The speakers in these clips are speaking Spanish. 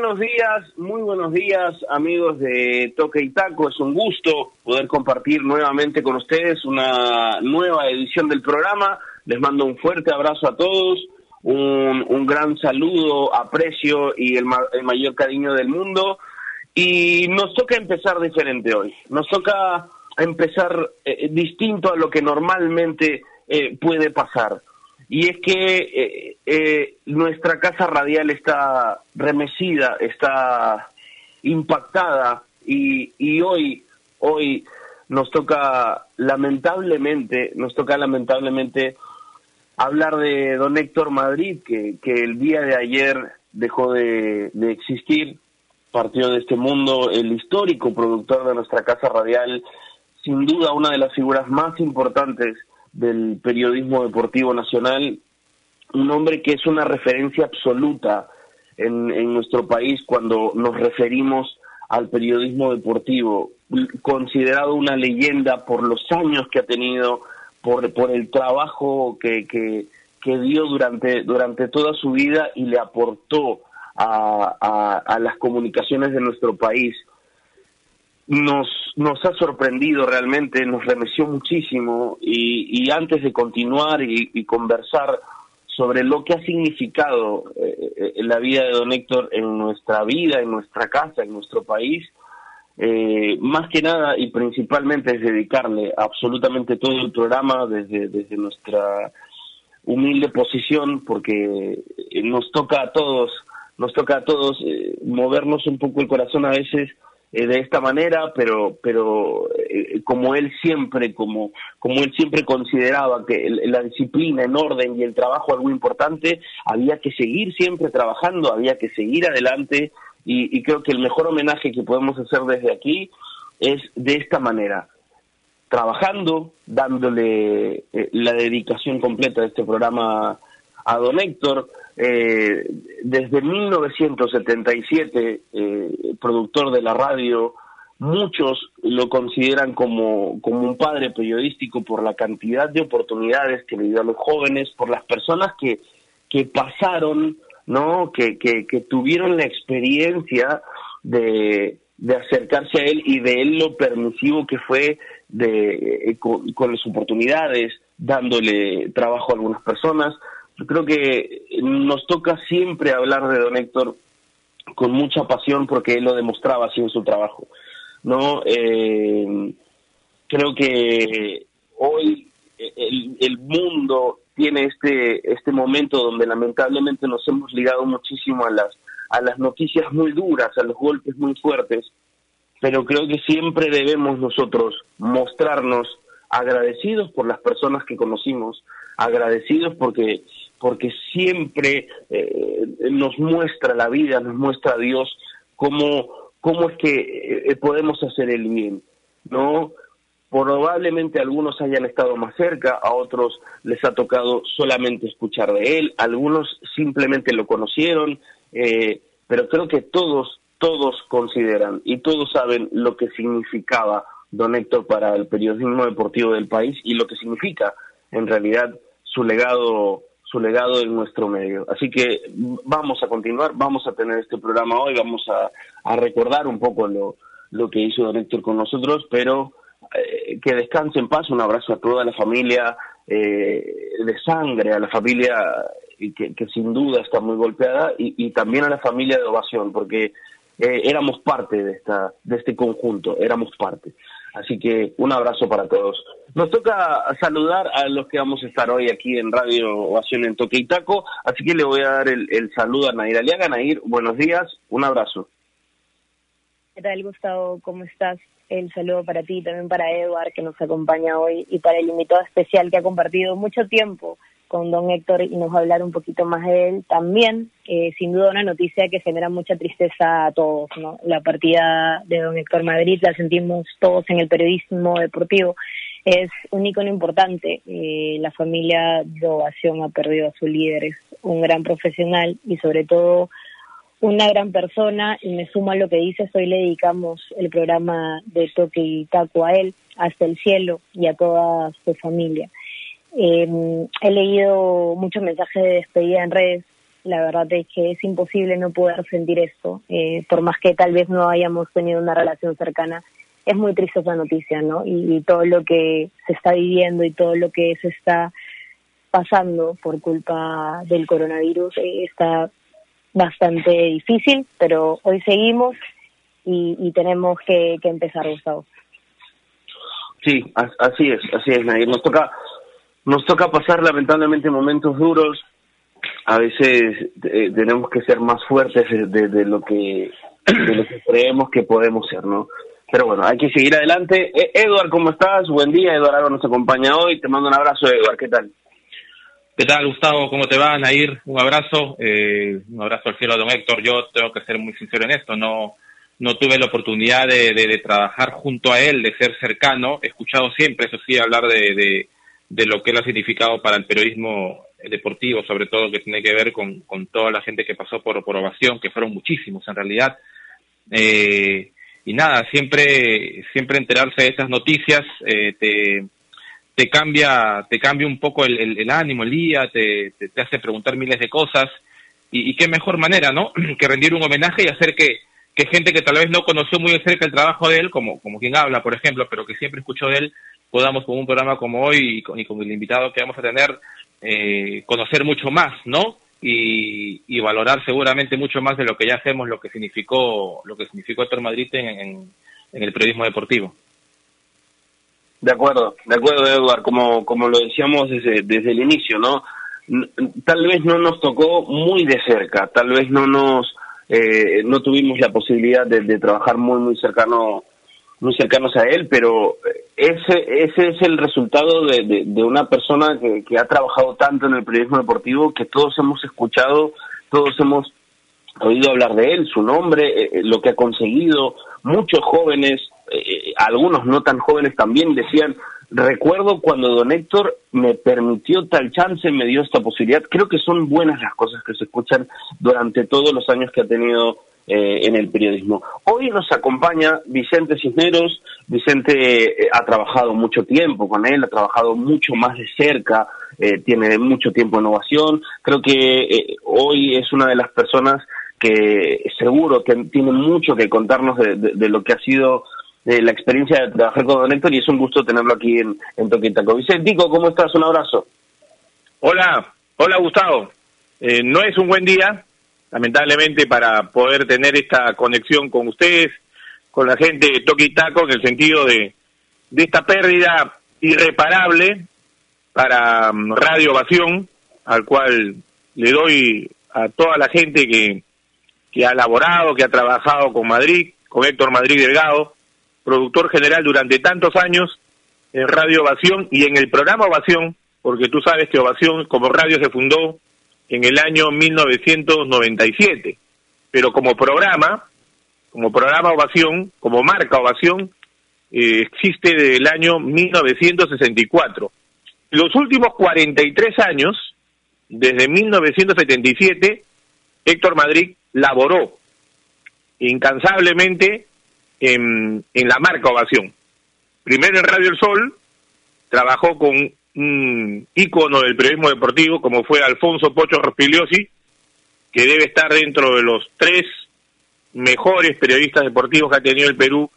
buenos días, muy buenos días amigos de Toque y Taco, es un gusto poder compartir nuevamente con ustedes una nueva edición del programa, les mando un fuerte abrazo a todos, un, gran saludo, aprecio y el, mayor cariño del mundo. Y nos toca empezar diferente hoy, nos toca empezar eh, distinto a lo que normalmente eh, puede pasar y es que eh, eh, nuestra casa radial está remecida, está impactada y, hoy, hoy nos toca lamentablemente, nos toca lamentablemente hablar de don Héctor Madrid, que, que el día de ayer dejó de, de existir, partió de este mundo, el histórico productor de nuestra casa radial, sin duda una de las figuras más importantes del periodismo deportivo nacional, un hombre que es una referencia absoluta en, en nuestro país cuando nos referimos al periodismo deportivo, considerado una leyenda por los años que ha tenido, por, por el trabajo que, que, que dio durante, durante toda su vida y le aportó a, a, a las comunicaciones de nuestro país nos, nos ha sorprendido realmente, nos remeció muchísimo y, y antes de continuar y, conversar sobre lo que ha significado eh, eh, la vida de don Héctor en nuestra vida, en nuestra casa, en nuestro país, eh, más que nada y principalmente es dedicarle absolutamente todo el programa desde, desde nuestra humilde posición porque nos toca a todos, nos toca a todos movernos un poco el corazón a veces eh, de esta manera, pero, pero eh, como él siempre, como, como él siempre consideraba que la disciplina en orden y el trabajo algo importante, había que seguir siempre trabajando, había que seguir adelante y, y creo que el mejor homenaje que podemos hacer desde aquí es de esta manera, trabajando, dándole eh, la dedicación completa de este programa a don Héctor, eh, desde 1977, eh, productor de la radio, muchos lo consideran como, como un padre periodístico por la cantidad de oportunidades que le dio a los jóvenes, por las personas que, que pasaron, ¿no? Que, que, que tuvieron la experiencia de, de acercarse a él y de él lo permisivo que fue de, eh, con, con las oportunidades, dándole trabajo a algunas personas, yo creo que nos toca siempre hablar de don Héctor con mucha pasión porque él lo demostraba así en su trabajo. ¿no? Eh, creo que hoy el, el, mundo tiene este, este momento donde lamentablemente nos hemos ligado muchísimo a las, a las noticias muy duras, a los golpes muy fuertes, pero creo que siempre debemos nosotros mostrarnos agradecidos por las personas que conocimos, agradecidos porque porque siempre eh, nos muestra la vida, nos muestra a Dios cómo, cómo es que eh, podemos hacer el bien, ¿no? Probablemente algunos hayan estado más cerca, a otros les ha tocado solamente escuchar de él, algunos simplemente lo conocieron, eh, pero creo que todos, todos consideran y todos saben lo que significaba don Héctor para el periodismo deportivo del país y lo que significa en realidad su legado su legado en nuestro medio. Así que vamos a continuar, vamos a tener este programa hoy, vamos a, recordar un poco lo, lo que hizo Don Héctor con nosotros, pero eh, que descanse en paz, un abrazo a toda la familia eh, de sangre, a la familia que, que, sin duda está muy golpeada y, y, también a la familia de Ovación, porque eh, éramos parte de, esta, de este conjunto, éramos parte. Así que un abrazo para todos. Nos toca saludar a los que vamos a estar hoy aquí en Radio Ovación en Toque Taco, así que le voy a dar el, el saludo a Nair Aliaga. Nair, buenos días, un abrazo. ¿Qué tal, Gustavo? ¿Cómo estás? El saludo para ti, también para Edward, que nos acompaña hoy, y para el invitado especial que ha compartido mucho tiempo con don Héctor y nos va a hablar un poquito más de él también. Eh, sin duda una noticia que genera mucha tristeza a todos, ¿no? La partida de don Héctor Madrid la sentimos todos en el periodismo deportivo. Es un ícono importante. Eh, la familia de Ovación ha perdido a su líder. Es un gran profesional y sobre todo una gran persona y me sumo a lo que dices, hoy le dedicamos el programa de Toque y Taco a él, hasta el cielo y a toda su familia. Eh, he leído muchos mensajes de despedida en redes la verdad es que es imposible no poder sentir esto, eh, por más que tal vez no hayamos tenido una relación cercana. Es muy triste esa noticia, ¿no? Y, todo lo que se está viviendo y todo lo que se está pasando por culpa del coronavirus eh, está bastante difícil, pero hoy seguimos y, tenemos que, que empezar, Gustavo. Sí, así es, así es, Nadir. Nos toca, nos toca pasar lamentablemente momentos duros. A veces eh, tenemos que ser más fuertes de, lo que de lo que creemos que podemos ser, ¿no? Pero bueno, hay que seguir adelante. Eh, ¿cómo estás? Buen día. Eduardo nos acompaña hoy. Te mando un abrazo, Eduard. ¿Qué tal? ¿Qué tal, Gustavo? ¿Cómo te va, Nair? Un abrazo. Eh, un abrazo al cielo, don Héctor. Yo tengo que ser muy sincero en esto. No, no tuve la oportunidad de, trabajar junto a él, de ser cercano. He escuchado siempre, eso sí, hablar de, de, lo que él ha significado para el periodismo deportivo, sobre todo que tiene que ver con, con toda la gente que pasó por, por ovación, que fueron muchísimos en realidad. Eh, y nada, siempre, siempre enterarse de esas noticias eh, te, te cambia, te cambia un poco el, ánimo, el día, te, te, hace preguntar miles de cosas. Y, y qué mejor manera, ¿no? que rendir un homenaje y hacer que, que gente que tal vez no conoció muy de cerca el trabajo de él, como, como quien habla, por ejemplo, pero que siempre escuchó de él, podamos con un programa como hoy y con, el invitado que vamos a tener, eh, conocer mucho más, ¿no? Y, valorar seguramente mucho más de lo que ya hacemos, lo que significó, lo que significó Héctor Madrid en, el periodismo deportivo. De acuerdo, de acuerdo, Eduard, como, como lo decíamos desde, desde el inicio, ¿no? Tal vez no nos tocó muy de cerca, tal vez no nos eh, no tuvimos la posibilidad de, trabajar muy muy cercano muy cercanos a él, pero ese ese es el resultado de, una persona que, ha trabajado tanto en el periodismo deportivo que todos hemos escuchado, todos hemos oído hablar de él, su nombre, eh, eh, lo que ha conseguido. Muchos jóvenes, algunos no tan jóvenes también decían, recuerdo cuando don Héctor me permitió tal chance, me dio esta posibilidad. Creo que son buenas las cosas que se escuchan durante todos los años que ha tenido eh, en el periodismo. Hoy nos acompaña Vicente Cisneros. Vicente eh, ha trabajado mucho tiempo con él, ha trabajado mucho más de cerca, eh, tiene mucho tiempo en innovación. Creo que hoy es una de las personas que seguro que tiene mucho que contarnos de lo que ha sido la experiencia de trabajar con Don Héctor y es un gusto tenerlo aquí en, en Toquitaco. Vicentico, ¿cómo estás? Un abrazo. Hola, hola Gustavo. Eh, no es un buen día, lamentablemente, para poder tener esta conexión con ustedes, con la gente de Toquitaco, en el sentido de, de esta pérdida irreparable para mm, Radio Ovación, al cual le doy a toda la gente que, que ha laborado, que ha trabajado con Madrid, con Héctor Madrid Delgado, productor general durante tantos años en Radio Ovación y en el programa Ovación, porque tú sabes que Ovación como radio se fundó en el año 1997, pero como programa, como programa Ovación, como marca Ovación, eh, existe desde el año 1964. Los últimos 43 años, desde 1977, Héctor Madrid laboró incansablemente en, en la marca Ovación. Primero en Radio El Sol, trabajó con un ícono del periodismo deportivo como fue Alfonso Pocho Rospigliosi, que debe estar dentro de los tres mejores periodistas deportivos que ha tenido el Perú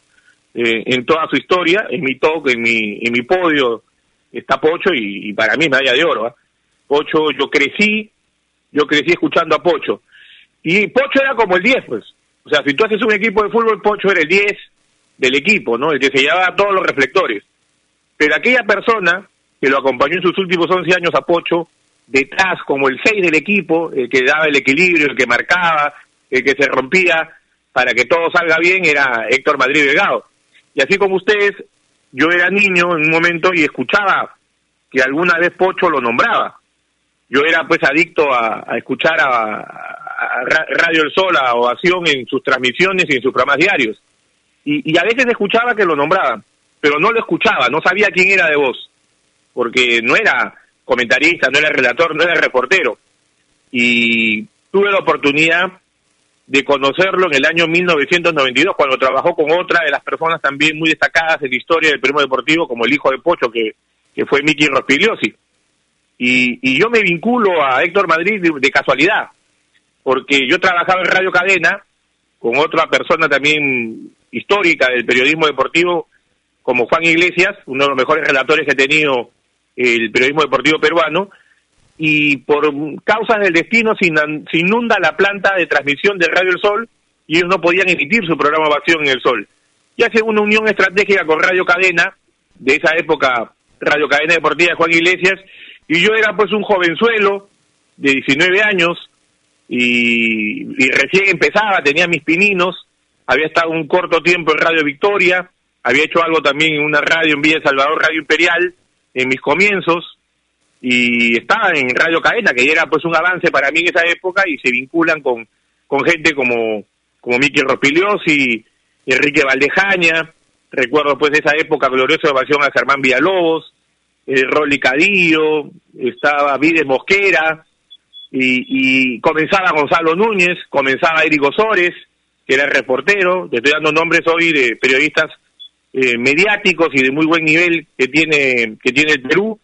eh, en toda su historia. En mi talk, en mi, en mi podio está Pocho y, para mí medalla de oro. ¿ah? Pocho, yo crecí, yo crecí escuchando a Pocho. Y Pocho era como el 10, pues. O sea, si tú haces un equipo de fútbol, Pocho era el 10 del equipo, ¿no? El que se llevaba todos los reflectores. Pero aquella persona que lo acompañó en sus últimos 11 años a Pocho, detrás como el 6 del equipo, el que daba el equilibrio, el que marcaba, el que se rompía para que todo salga bien, era Héctor Madrid Delgado. Y así como ustedes, yo era niño en un momento y escuchaba que alguna vez Pocho lo nombraba. Yo era pues adicto a, escuchar a, Radio El Sol, a Ovación en sus transmisiones y en sus programas diarios. Y, a veces escuchaba que lo nombraban, pero no lo escuchaba, no sabía quién era de voz, porque no era comentarista, no era relator, no era reportero. Y tuve la oportunidad de conocerlo en el año 1992, cuando trabajó con otra de las personas también muy destacadas en la historia del periodismo deportivo, como el hijo de Pocho, que, que fue Miki Rospigliosi. Y, y yo me vinculo a Héctor Madrid de casualidad, porque yo trabajaba en Radio Cadena con otra persona también histórica del periodismo deportivo, como Juan Iglesias, uno de los mejores relatores que ha tenido el periodismo deportivo peruano, y por causas del destino se inunda la planta de transmisión de Radio El Sol y ellos no podían emitir su programa Ovación en El Sol. Y hace una unión estratégica con Radio Cadena, de esa época Radio Cadena Deportiva de Juan Iglesias, y yo era pues un jovenzuelo de 19 años y, recién empezaba, tenía mis pininos, había estado un corto tiempo en Radio Victoria, había hecho algo también en una radio en Villa Salvador, Radio Imperial, en mis comienzos, y estaba en Radio Cadena, que era pues un avance para mí en esa época, y se vinculan con, con gente como, como Miki Rospigliosi, Enrique Valdejaña, recuerdo pues de esa época gloriosa ovación a Germán Villalobos, eh, Rolly Cadillo, estaba Vides Mosquera, y, comenzaba Gonzalo Núñez, comenzaba Eric Osores, que era el reportero, te estoy dando nombres hoy de periodistas eh, mediáticos y de muy buen nivel que tiene, que tiene el Perú,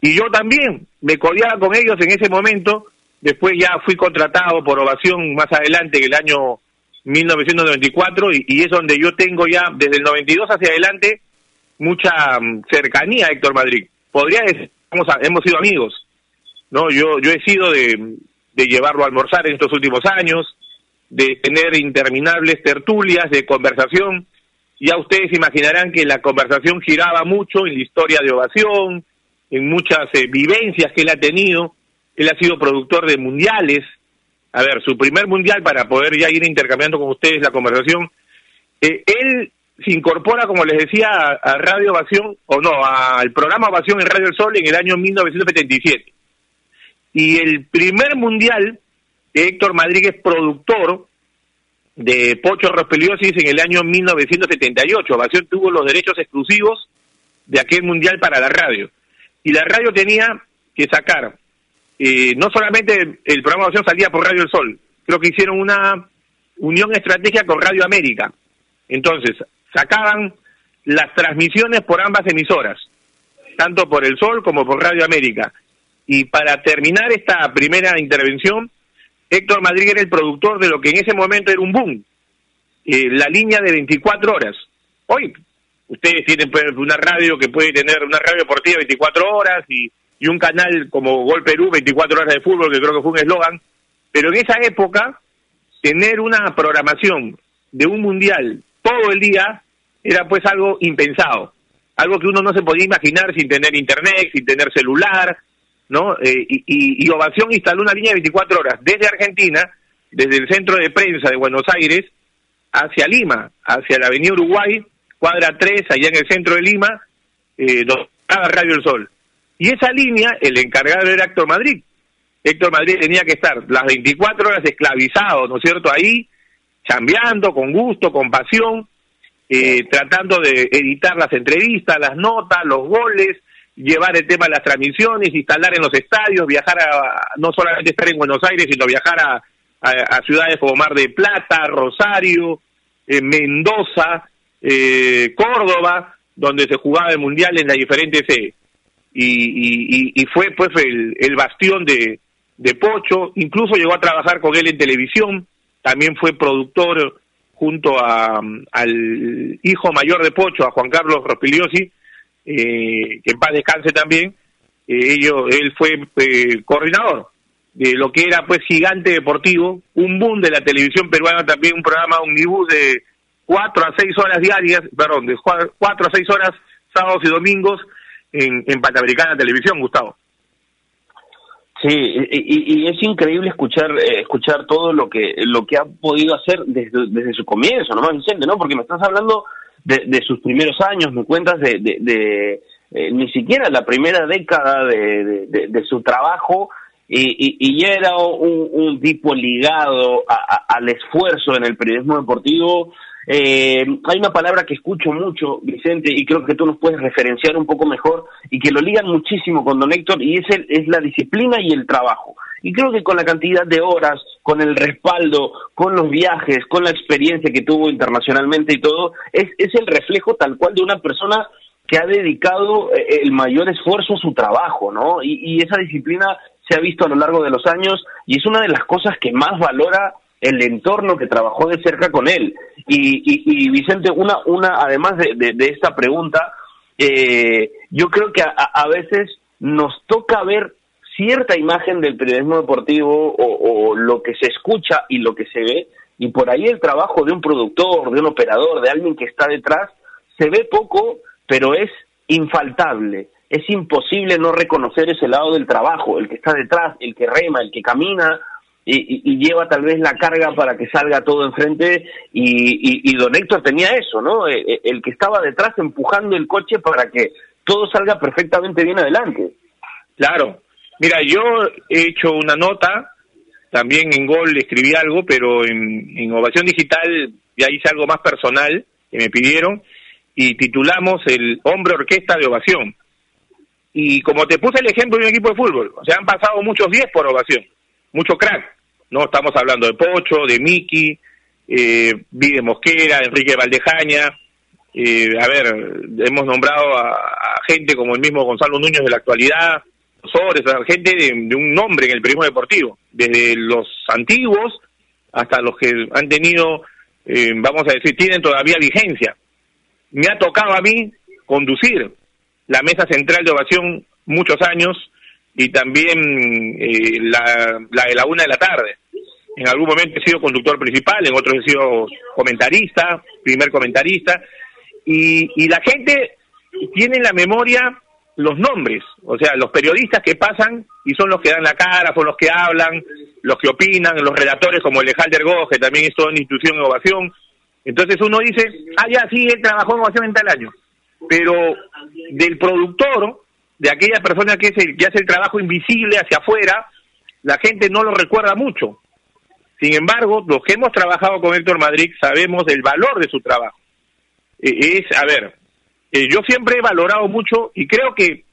y yo también me codeaba con ellos en ese momento, después ya fui contratado por Ovación más adelante, en el año 1994, y, y es donde yo tengo ya, desde el 92 hacia adelante, mucha mm, cercanía a Héctor Madrid. Podría decir, hemos, hemos sido amigos, ¿no? Yo, yo he sido de, de llevarlo a almorzar en estos últimos años, de tener interminables tertulias de conversación. Ya ustedes imaginarán que la conversación giraba mucho en la historia de Ovación, en muchas eh, vivencias que él ha tenido. Él ha sido productor de mundiales. A ver, su primer mundial, para poder ya ir intercambiando con ustedes la conversación, eh, él se incorpora, como les decía, a, Radio Ovación, o no, al programa Ovación en Radio El Sol en el año 1977. Y el primer mundial de Héctor Madríguez, productor de Pocho Rospeliosis en el año 1978. Ovación tuvo los derechos exclusivos de aquel mundial para la radio. Y la radio tenía que sacar, eh, no solamente el programa Ovación salía por Radio El Sol, creo que hicieron una unión estratégica con Radio América. Entonces, sacaban las transmisiones por ambas emisoras, tanto por El Sol como por Radio América. Y para terminar esta primera intervención, Héctor Madrid era el productor de lo que en ese momento era un boom, eh, la línea de 24 horas. Hoy ustedes tienen pues, una radio que puede tener una radio deportiva 24 horas y, y un canal como Gol Perú 24 horas de fútbol, que creo que fue un eslogan, pero en esa época tener una programación de un mundial todo el día era pues algo impensado, algo que uno no se podía imaginar sin tener internet, sin tener celular, ¿no? Eh, y, y, Ovación instaló una línea de 24 horas desde Argentina, desde el centro de prensa de Buenos Aires, hacia Lima, hacia la avenida Uruguay, cuadra 3, allá en el centro de Lima, eh, donde estaba Radio El Sol. Y esa línea, el encargado era Héctor Madrid. Héctor Madrid tenía que estar las 24 horas esclavizado, ¿no es cierto?, ahí, chambeando con gusto, con pasión, eh, tratando de editar las entrevistas, las notas, los goles, llevar el tema de las transmisiones, instalar en los estadios, viajar a, no solamente estar en Buenos Aires, sino viajar a, a, ciudades como Mar de Plata, Rosario, eh, Mendoza, eh, Córdoba, donde se jugaba el Mundial en las diferentes... Eh, y, y, fue pues el, el bastión de, de Pocho, incluso llegó a trabajar con él en televisión, también fue productor junto a, al hijo mayor de Pocho, a Juan Carlos Rospiliosi, eh, que en paz descanse también, eh, él fue eh, coordinador de lo que era pues Gigante Deportivo, un boom de la televisión peruana también, un programa omnibus de cuatro a seis horas diarias, perdón, de cuatro a seis horas sábados y domingos en, en Panamericana Televisión, Gustavo. Sí, y, es increíble escuchar eh, escuchar todo lo que lo que ha podido hacer desde, desde su comienzo, ¿no, Vicente? ¿no? Porque me estás hablando de, de sus primeros años, me cuentas de, de, eh, ni siquiera la primera década de, de su trabajo y, y, ya era un, tipo ligado al esfuerzo en el periodismo deportivo eh, hay una palabra que escucho mucho, Vicente, y creo que tú nos puedes referenciar un poco mejor y que lo ligan muchísimo con don Héctor, y es, el, es la disciplina y el trabajo. Y creo que con la cantidad de horas, con el respaldo, con los viajes, con la experiencia que tuvo internacionalmente y todo, es, es el reflejo tal cual de una persona que ha dedicado eh, el mayor esfuerzo a su trabajo, ¿no? Y, y esa disciplina se ha visto a lo largo de los años y es una de las cosas que más valora el entorno que trabajó de cerca con él. Y, Vicente, una, una, además de, esta pregunta, eh, yo creo que a, veces nos toca ver cierta imagen del periodismo deportivo o, lo que se escucha y lo que se ve, y por ahí el trabajo de un productor, de un operador, de alguien que está detrás, se ve poco, pero es infaltable. Es imposible no reconocer ese lado del trabajo, el que está detrás, el que rema, el que camina y, lleva tal vez la carga para que salga todo enfrente y, y, don Héctor tenía eso, ¿no? E, e, el, que estaba detrás empujando el coche para que todo salga perfectamente bien adelante. Claro. Mira, yo he hecho una nota, también en Gol escribí algo, pero en, Ovación Digital ya hice algo más personal que me pidieron y titulamos el Hombre Orquesta de Ovación. Y como te puse el ejemplo de un equipo de fútbol, o sea, han pasado muchos días por Ovación, mucho crack, ¿no? Estamos hablando de Pocho, de Miki, eh, Vide Mosquera, Enrique Valdejaña, eh, a ver, hemos nombrado a, gente como el mismo Gonzalo Núñez de la actualidad, Sores, gente de, un nombre en el periodismo deportivo, desde los antiguos hasta los que han tenido, eh, vamos a decir, tienen todavía vigencia. Me ha tocado a mí conducir la mesa central de ovación muchos años y también eh, la, la de la una de la tarde. En algún momento he sido conductor principal, en otros he sido comentarista, primer comentarista, y, y la gente tiene en la memoria los nombres, o sea, los periodistas que pasan y son los que dan la cara, son los que hablan, los que opinan, los relatores como el de Halder Goge, también es toda una institución de ovación. Entonces uno dice, ah, ya, sí, él trabajó en ovación en tal año. Pero del productor, de aquella persona que, es el, que hace el trabajo invisible hacia afuera, la gente no lo recuerda mucho. Sin embargo, los que hemos trabajado con Héctor Madrid sabemos del valor de su trabajo. Eh, es, a ver, eh, yo siempre he valorado mucho y creo que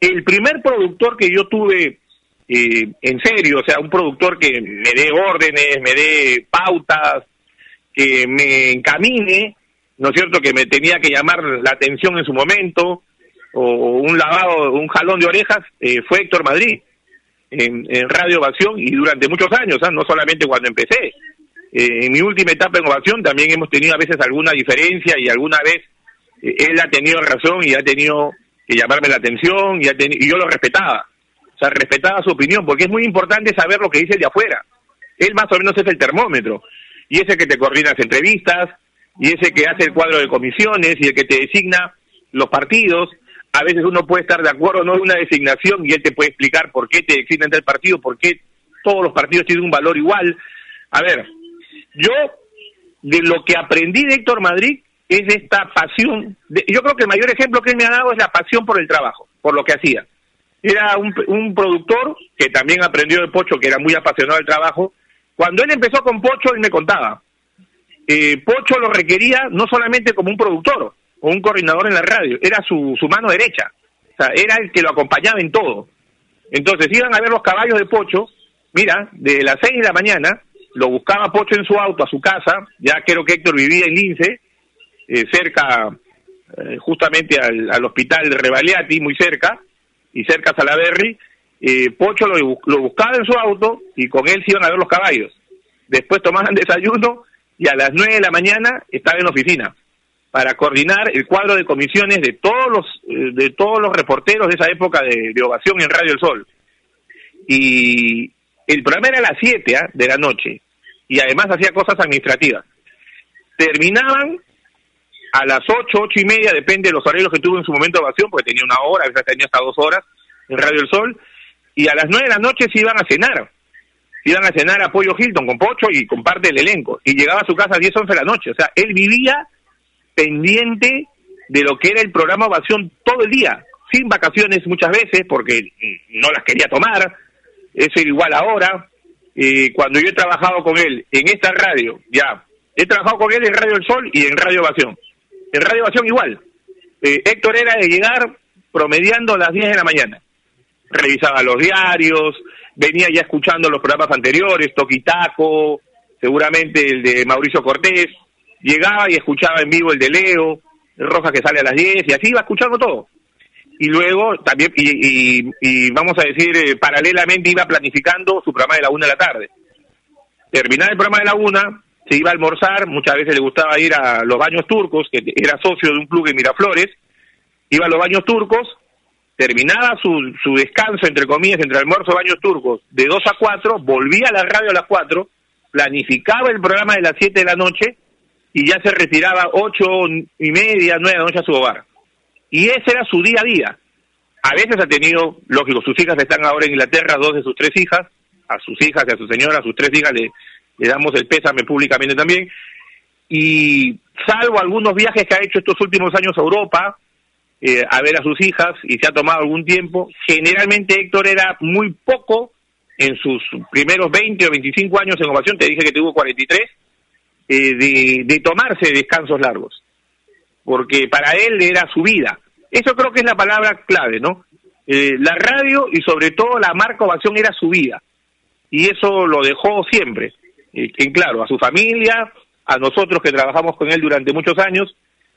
el primer productor que yo tuve eh, en serio, o sea, un productor que me dé órdenes, me dé pautas, que me encamine, ¿no es cierto?, que me tenía que llamar la atención en su momento, o un lavado, un jalón de orejas, fue Héctor Madrid en, Radio Ovación y durante muchos años, ¿ah? no solamente cuando empecé. Eh, en mi última etapa en Ovación también hemos tenido a veces alguna diferencia y alguna vez eh, él ha tenido razón y ha tenido que llamarme la atención y, y yo lo respetaba. O sea, respetaba su opinión porque es muy importante saber lo que dice el de afuera. Él más o menos es el termómetro y ese que te coordina las entrevistas y ese que hace el cuadro de comisiones y el que te designa los partidos a veces uno puede estar de acuerdo no es una designación y él te puede explicar por qué te designan del partido, por qué todos los partidos tienen un valor igual. A ver, yo de lo que aprendí de Héctor Madrid es esta pasión. yo creo que el mayor ejemplo que él me ha dado es la pasión por el trabajo, por lo que hacía. Era un, un productor que también aprendió de Pocho, que era muy apasionado del trabajo. Cuando él empezó con Pocho, él me contaba. Eh, Pocho lo requería no solamente como un productor, o un coordinador en la radio, era su, su mano derecha, o sea, era el que lo acompañaba en todo. Entonces iban a ver los caballos de Pocho, mira, de las seis de la mañana, lo buscaba Pocho en su auto a su casa, ya creo que Héctor vivía en Lince, eh, cerca, eh, justamente al, al, hospital de Revaliati, muy cerca, y cerca a Salaberry, eh, Pocho lo, buscaba en su auto y con él se iban a ver los caballos. Después tomaban desayuno y a las nueve de la mañana estaba en la oficina para coordinar el cuadro de comisiones de todos los eh, de todos los reporteros de esa época de, ovación en Radio El Sol. Y el programa era a las 7 ¿ah? de la noche y además hacía cosas administrativas. Terminaban a las 8, ocho y media, depende de los horarios que tuvo en su momento de ovación, porque tenía una hora, a veces tenía hasta dos horas en Radio El Sol, y a las 9 de la noche se iban a cenar. Se iban a cenar a Pollo Hilton con Pocho y con parte del elenco. Y llegaba a su casa a 10, 11 de la noche. O sea, él vivía pendiente de lo que era el programa Ovación todo el día, sin vacaciones muchas veces porque no las quería tomar, eso era igual ahora. Eh, cuando yo he trabajado con él en esta radio, ya, he trabajado con él en Radio El Sol y en Radio Ovación. En Radio Ovación igual. Eh, Héctor era de llegar promediando a las 10 de la mañana. Revisaba los diarios, venía ya escuchando los programas anteriores, Toquitaco, seguramente el de Mauricio Cortés, llegaba y escuchaba en vivo el de Leo, el Roja que sale a las 10, y así iba escuchando todo. y luego también, y, vamos a decir, eh, paralelamente iba planificando su programa de la una de la tarde. Terminaba el programa de la una, se iba a almorzar, muchas veces le gustaba ir a los baños turcos, que era socio de un club en Miraflores, iba a los baños turcos, terminaba su, su descanso, entre comillas, entre almuerzo y baños turcos, de 2 a 4, volvía a la radio a las 4, planificaba el programa de las 7 de la noche y ya se retiraba ocho y media, 9 de la noche a su hogar. Y ese era su día a día. A veces ha tenido, lógico, sus hijas están ahora en Inglaterra, dos de sus tres hijas, a sus hijas y a su señora, a sus tres hijas le, le damos el pésame públicamente también. Y salvo algunos viajes que ha hecho estos últimos años a Europa, eh, a ver a sus hijas y se ha tomado algún tiempo. Generalmente Héctor era muy poco en sus primeros 20 o 25 años en ovación, te dije que tuvo 43, eh, de, de tomarse descansos largos, porque para él era su vida. Eso creo que es la palabra clave, ¿no? Eh, la radio y sobre todo la marca ovación era su vida. Y eso lo dejó siempre, en claro, a su familia, a nosotros que trabajamos con él durante muchos años,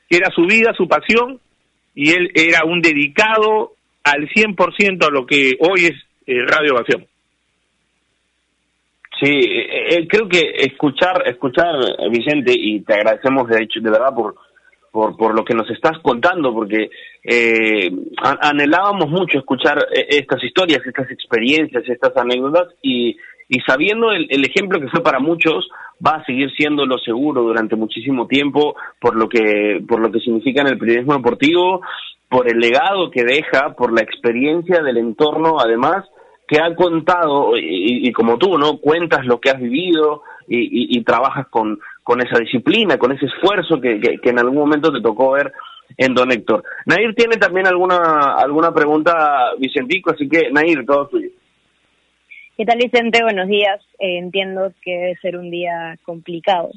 que era su vida, su pasión y él era un dedicado al 100% a lo que hoy es eh, Radio Ovación. Sí, eh, eh, creo que escuchar, escuchar, Vicente, y te agradecemos de hecho, de verdad por, por, por lo que nos estás contando, porque eh, anhelábamos mucho escuchar estas historias, estas experiencias, estas anécdotas, y, y sabiendo el, ejemplo que fue para muchos, va a seguir siendo lo seguro durante muchísimo tiempo por lo que, por lo que significa en el periodismo deportivo, por el legado que deja, por la experiencia del entorno, además, que ha contado, y, y como tú, ¿no? Cuentas lo que has vivido y, y, trabajas con, con esa disciplina, con ese esfuerzo que, que, que en algún momento te tocó ver en Don Héctor. Nair tiene también alguna, alguna pregunta, Vicentico, así que Nair, todo tuyo. ¿Qué tal, Vicente? Buenos días. Eh, entiendo que debe ser un día complicado,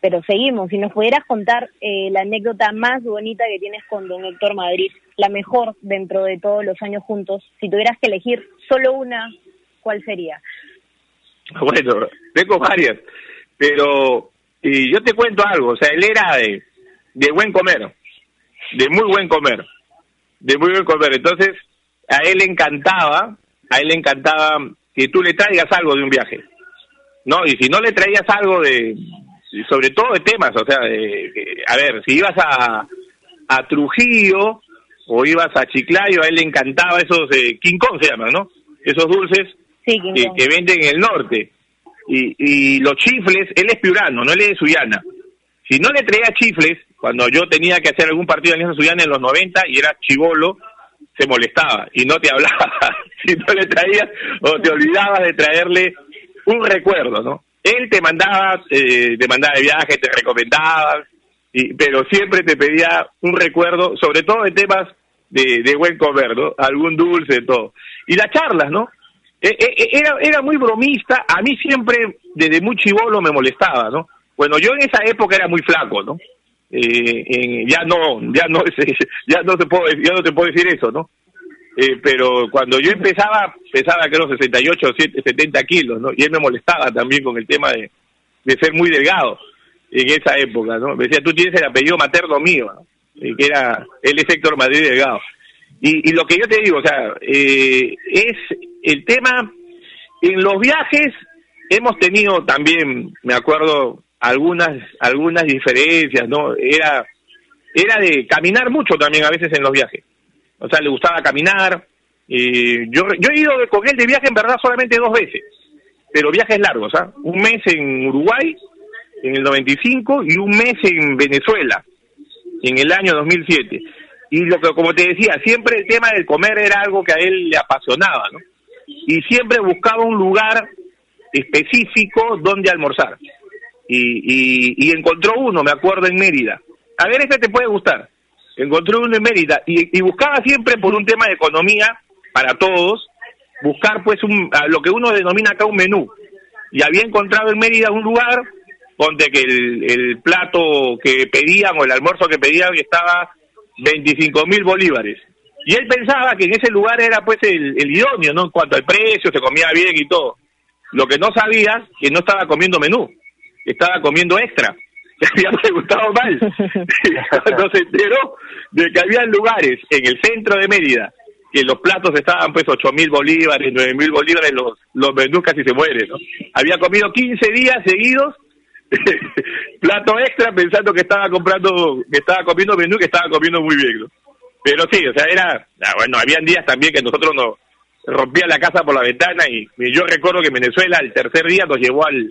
pero seguimos. Si nos pudieras contar eh, la anécdota más bonita que tienes con don Héctor Madrid, la mejor dentro de todos los años juntos, si tuvieras que elegir solo una, ¿cuál sería? Bueno, tengo varias, pero y yo te cuento algo, o sea, él era de, de buen comer, de muy buen comer, de muy buen comer. Entonces, a él le encantaba, a él le encantaba que tú le traigas algo de un viaje, ¿no? Y si no le traías algo de, sobre todo de temas, o sea, de, a ver, si ibas a, a Trujillo o ibas a Chiclayo, a él le encantaba esos, eh, King Kong se llaman, ¿no? Esos dulces sí, que, que, venden en el norte. Y, y los chifles, él es piurano, no él es de Suyana. Si no le traía chifles, cuando yo tenía que hacer algún partido de Alianza Suyana en los 90 y era chivolo, se molestaba y no te hablaba si no le traías o te olvidabas de traerle un recuerdo, ¿no? Él te mandaba, eh, te mandaba de viaje, te recomendaba, y, pero siempre te pedía un recuerdo, sobre todo de temas de, de buen comer, ¿no? Algún dulce, todo. Y las charlas, ¿no? E, e, era, era muy bromista, a mí siempre, desde muy chivolo, me molestaba, ¿no? Bueno, yo en esa época era muy flaco, ¿no? eh, en, ya no ya no ya no te puedo ya no te puedo decir eso no eh, pero cuando yo empezaba pesaba creo 68 70 kilos no y él me molestaba también con el tema de, de ser muy delgado en esa época no me decía tú tienes el apellido materno mío ¿no? eh, que era él es Héctor Madrid delgado y, y lo que yo te digo o sea eh, es el tema en los viajes hemos tenido también me acuerdo algunas algunas diferencias, ¿no? Era era de caminar mucho también a veces en los viajes. O sea, le gustaba caminar. y yo yo he ido con él de viaje en verdad solamente dos veces, pero viajes largos, ¿ah? Un mes en Uruguay en el 95 y un mes en Venezuela en el año 2007. Y lo que como te decía, siempre el tema del comer era algo que a él le apasionaba, ¿no? Y siempre buscaba un lugar específico donde almorzar y, y, encontró uno, me acuerdo, en Mérida. A ver, este te puede gustar. Encontró uno en Mérida y, buscaba siempre por un tema de economía para todos, buscar pues un, lo que uno denomina acá un menú. Y había encontrado en Mérida un lugar donde que el, el plato que pedían o el almuerzo que pedían estaba 25 mil bolívares. Y él pensaba que en ese lugar era pues el, el idóneo, ¿no? En cuanto al precio, se comía bien y todo. Lo que no sabía que no estaba comiendo menú estaba comiendo extra. le había preguntado mal. Cuando se enteró de que había lugares en el centro de Mérida que los platos estaban pues ocho mil bolívares, nueve mil bolívares, los, los menús casi se mueren, ¿no? Había comido 15 días seguidos plato extra pensando que estaba comprando, que estaba comiendo menú, que estaba comiendo muy bien, ¿no? Pero sí, o sea, era, ah, bueno, habían días también que nosotros nos rompía la casa por la ventana y, yo recuerdo que Venezuela el tercer día nos llevó al,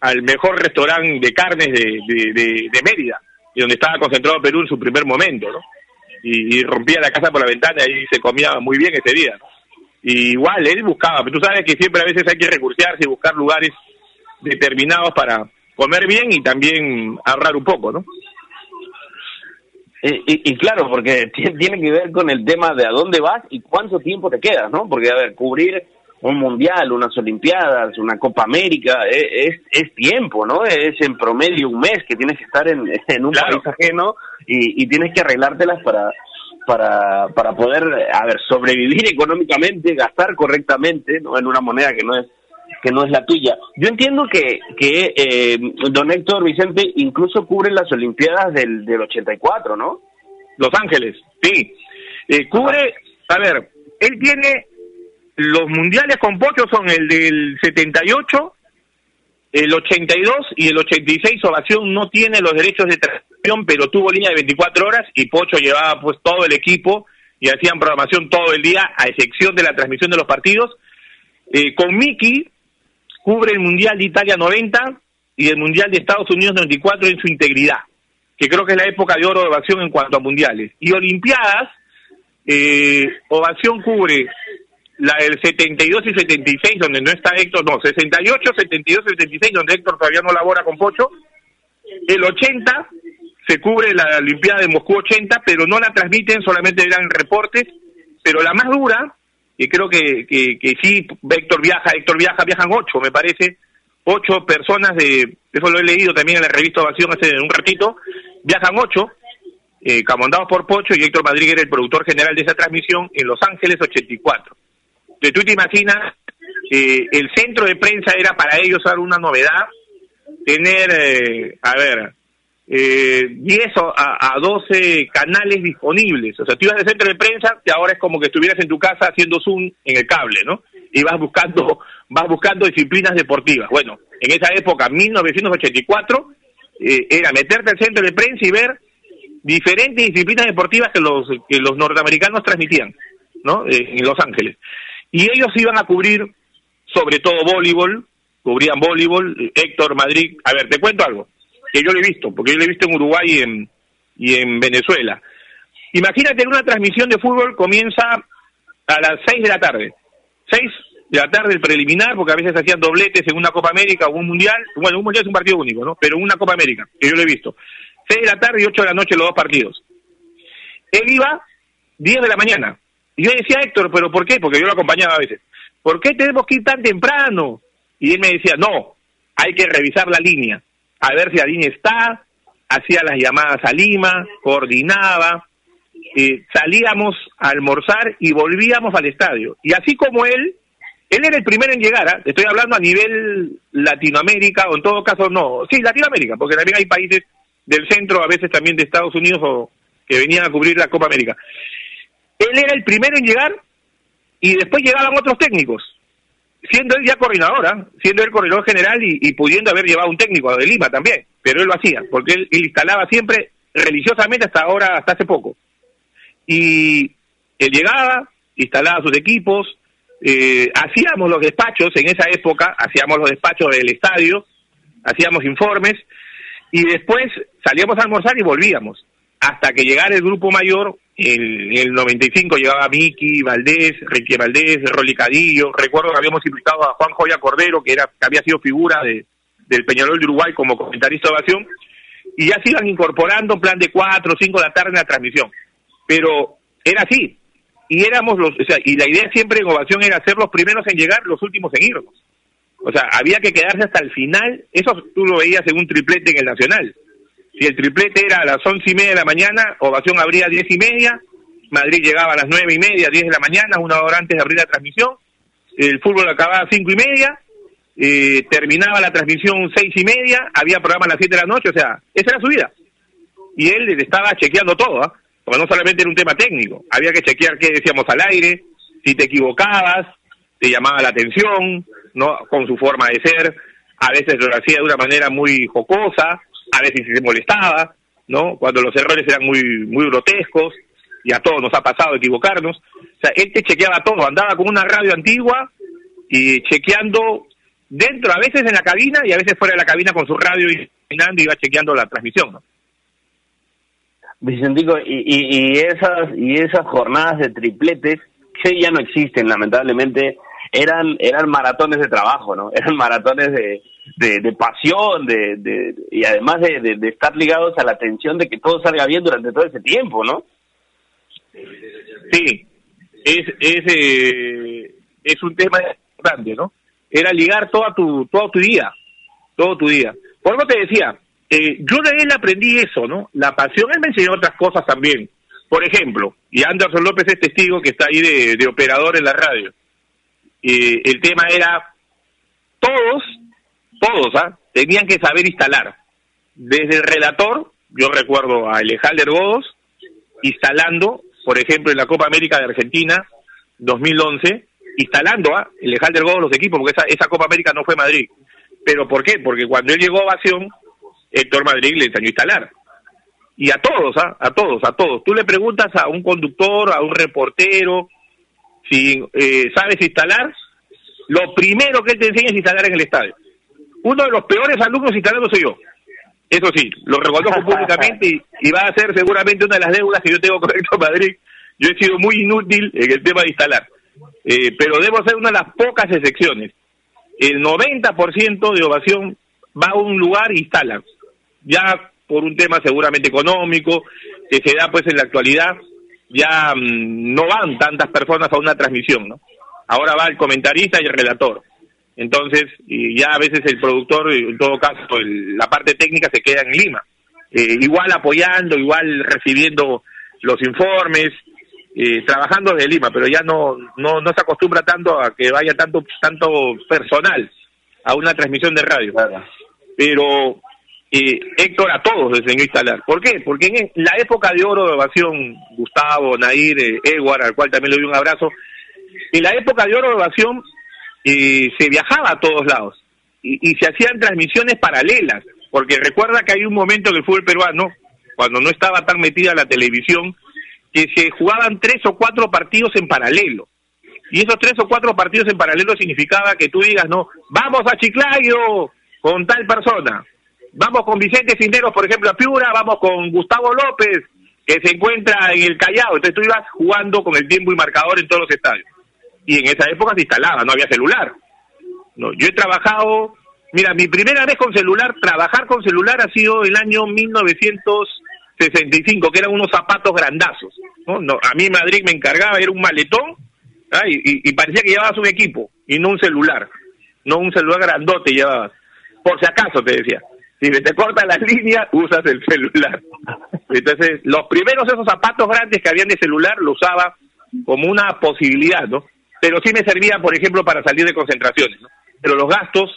al mejor restaurante de carnes de, de, de, Mérida, y donde estaba concentrado Perú en su primer momento, ¿no? Y, rompía la casa por la ventana y se comía muy bien ese día. Y igual, él buscaba, pero tú sabes que siempre a veces hay que recursearse y buscar lugares determinados para comer bien y también ahorrar un poco, ¿no? Y, y, claro, porque tiene que ver con el tema de a dónde vas y cuánto tiempo te quedas, ¿no? Porque, a ver, cubrir un mundial, unas olimpiadas, una Copa América, e, es, es, tiempo, ¿no? Es en promedio un mes que tienes que estar en, en un país ajeno y, y, tienes que arreglártelas para, para, para poder, a ver, sobrevivir económicamente, gastar correctamente, ¿no? En una moneda que no es que no es la tuya. Yo entiendo que, que eh, don Héctor Vicente incluso cubre las Olimpiadas del, del 84, ¿no? Los Ángeles, sí. Eh, cubre, a ver, él tiene los mundiales con Pocho son el del 78, el 82 y el 86. Ovación no tiene los derechos de transmisión, pero tuvo línea de 24 horas y Pocho llevaba pues todo el equipo y hacían programación todo el día, a excepción de la transmisión de los partidos. Eh, con Miki cubre el Mundial de Italia 90 y el Mundial de Estados Unidos 94 en su integridad, que creo que es la época de oro de Ovación en cuanto a mundiales. Y Olimpiadas, eh, Ovación cubre la del 72 y 76, donde no está Héctor, no, 68, 72 y 76, donde Héctor todavía no labora con Pocho. El 80 se cubre la Olimpiada de Moscú 80, pero no la transmiten, solamente eran reportes. Pero la más dura y creo que, que, que sí, Héctor viaja, Héctor viaja, viajan ocho, me parece, ocho personas de, eso lo he leído también en la revista Ovación hace un ratito, viajan ocho, eh, comandados por Pocho y Héctor Madrid era el productor general de esa transmisión en Los Ángeles 84. Entonces tú te imaginas, eh, el centro de prensa era para ellos ahora una novedad, tener, eh, a ver, eh, 10 a, a 12 canales disponibles. O sea, tú ibas al centro de prensa que ahora es como que estuvieras en tu casa haciendo zoom en el cable, ¿no? Y vas buscando, vas buscando disciplinas deportivas. Bueno, en esa época, 1984, eh, era meterte al centro de prensa y ver diferentes disciplinas deportivas que los, que los norteamericanos transmitían, ¿no? Eh, en Los Ángeles. Y ellos iban a cubrir sobre todo voleibol, cubrían voleibol, Héctor, Madrid. A ver, te cuento algo que yo lo he visto, porque yo lo he visto en Uruguay y en, y en Venezuela. Imagínate que una transmisión de fútbol comienza a las 6 de la tarde. 6 de la tarde el preliminar, porque a veces hacían dobletes en una Copa América o un Mundial. Bueno, un Mundial es un partido único, ¿no? Pero una Copa América, que yo lo he visto. 6 de la tarde y 8 de la noche los dos partidos. Él iba 10 de la mañana. Y yo decía, Héctor, ¿pero por qué? Porque yo lo acompañaba a veces. ¿Por qué tenemos que ir tan temprano? Y él me decía, no, hay que revisar la línea a ver si Adín está, hacía las llamadas a Lima, coordinaba, eh, salíamos a almorzar y volvíamos al estadio. Y así como él, él era el primero en llegar, ¿ah? estoy hablando a nivel Latinoamérica, o en todo caso no, sí, Latinoamérica, porque también hay países del centro, a veces también de Estados Unidos, o, que venían a cubrir la Copa América. Él era el primero en llegar y después llegaban otros técnicos siendo él ya coordinadora, siendo él coordinador general y, pudiendo haber llevado un técnico de Lima también, pero él lo hacía, porque él, instalaba siempre religiosamente hasta ahora, hasta hace poco. Y él llegaba, instalaba sus equipos, eh, hacíamos los despachos en esa época, hacíamos los despachos del estadio, hacíamos informes y después salíamos a almorzar y volvíamos hasta que llegara el grupo mayor en, el 95 llegaba Miki, Valdés, Ricky Valdés, Rolly Cadillo. Recuerdo que habíamos invitado a Juan Joya Cordero, que era que había sido figura de, del Peñarol de Uruguay como comentarista de ovación. Y ya se iban incorporando en plan de 4 o 5 de la tarde en la transmisión. Pero era así. Y éramos los, o sea, y la idea siempre en ovación era ser los primeros en llegar, los últimos en irnos. O sea, había que quedarse hasta el final. Eso tú lo veías en un triplete en el Nacional si el triplete era a las once y media de la mañana, Ovación abría a diez y media, Madrid llegaba a las nueve y media, diez de la mañana, una hora antes de abrir la transmisión, el fútbol acababa a cinco y media, eh, terminaba la transmisión seis y media, había programa a las siete de la noche, o sea, esa era su vida. Y él estaba chequeando todo, ¿ah? porque no solamente era un tema técnico, había que chequear qué decíamos al aire, si te equivocabas, te llamaba la atención, ¿no? Con su forma de ser, a veces lo hacía de una manera muy jocosa, a veces se molestaba, ¿no? Cuando los errores eran muy, muy grotescos, y a todos nos ha pasado equivocarnos. O sea, él chequeaba todo, andaba con una radio antigua y chequeando dentro, a veces en la cabina y a veces fuera de la cabina con su radio y y iba chequeando la transmisión, ¿no? Vicentico, y, y, esas y esas jornadas de tripletes que ya no existen, lamentablemente, eran eran maratones de trabajo, ¿no? Eran maratones de, de, pasión, de, de, y además de, de, estar ligados a la atención de que todo salga bien durante todo ese tiempo, ¿no? Sí, es es eh, es un tema grande, ¿no? Era ligar toda tu todo tu día, todo tu día. Por eso te decía, eh, yo de él aprendí eso, ¿no? La pasión, él me enseñó otras cosas también. Por ejemplo, y Anderson López es testigo que está ahí de, de operador en la radio. Eh, el tema era, todos, todos, ¿ah? Tenían que saber instalar. Desde el relator, yo recuerdo a Alejandro Godos, instalando, por ejemplo, en la Copa América de Argentina, 2011, instalando a Alejandro Godos los equipos, porque esa, esa Copa América no fue Madrid. ¿Pero por qué? Porque cuando él llegó a Ovación, Héctor Madrid le enseñó a instalar. Y a todos, ¿ah? a todos, a todos. Tú le preguntas a un conductor, a un reportero, si eh, sabes instalar, lo primero que él te enseña es instalar en el estadio. Uno de los peores alumnos instalando soy yo. Eso sí, lo reconozco públicamente y, va a ser seguramente una de las deudas que yo tengo con Héctor Madrid. Yo he sido muy inútil en el tema de instalar. Eh, pero debo ser una de las pocas excepciones. El 90% de ovación va a un lugar e instala ya por un tema seguramente económico que se da pues en la actualidad, ya mm, no van tantas personas a una transmisión, ¿no? Ahora va el comentarista y el relator. Entonces, y ya a veces el productor, en todo caso, la parte técnica se queda en Lima. Eh, igual apoyando, igual recibiendo los informes, eh, trabajando desde Lima, pero ya no, no, no se acostumbra tanto a que vaya tanto, tanto personal a una transmisión de radio. Pero eh, Héctor a todos les enseñó a instalar. ¿Por qué? Porque en la época de oro de evasión, Gustavo, Nair, eh, Edward, al cual también le doy un abrazo, en la época de oro de evasión eh, se viajaba a todos lados y, y, se hacían transmisiones paralelas, porque recuerda que hay un momento en el fútbol peruano, cuando no estaba tan metida la televisión, que se jugaban tres o cuatro partidos en paralelo. Y esos tres o cuatro partidos en paralelo significaba que tú digas, no, vamos a Chiclayo con tal persona, Vamos con Vicente Cinderos, por ejemplo, a Piura, vamos con Gustavo López, que se encuentra en el Callao. Entonces tú ibas jugando con el tiempo y marcador en todos los estadios. Y en esa época se instalaba, no había celular. No, yo he trabajado, mira, mi primera vez con celular, trabajar con celular ha sido el año 1965, que eran unos zapatos grandazos. ¿no? No, a mí Madrid me encargaba, era un maletón, y, y, parecía que llevabas un equipo, y no un celular. No un celular grandote llevabas. Por si acaso, te decía si te corta la línea, usas el celular. Entonces, los primeros esos zapatos grandes que habían de celular lo usaba como una posibilidad, ¿no? Pero sí me servía, por ejemplo, para salir de concentraciones. Pero los gastos,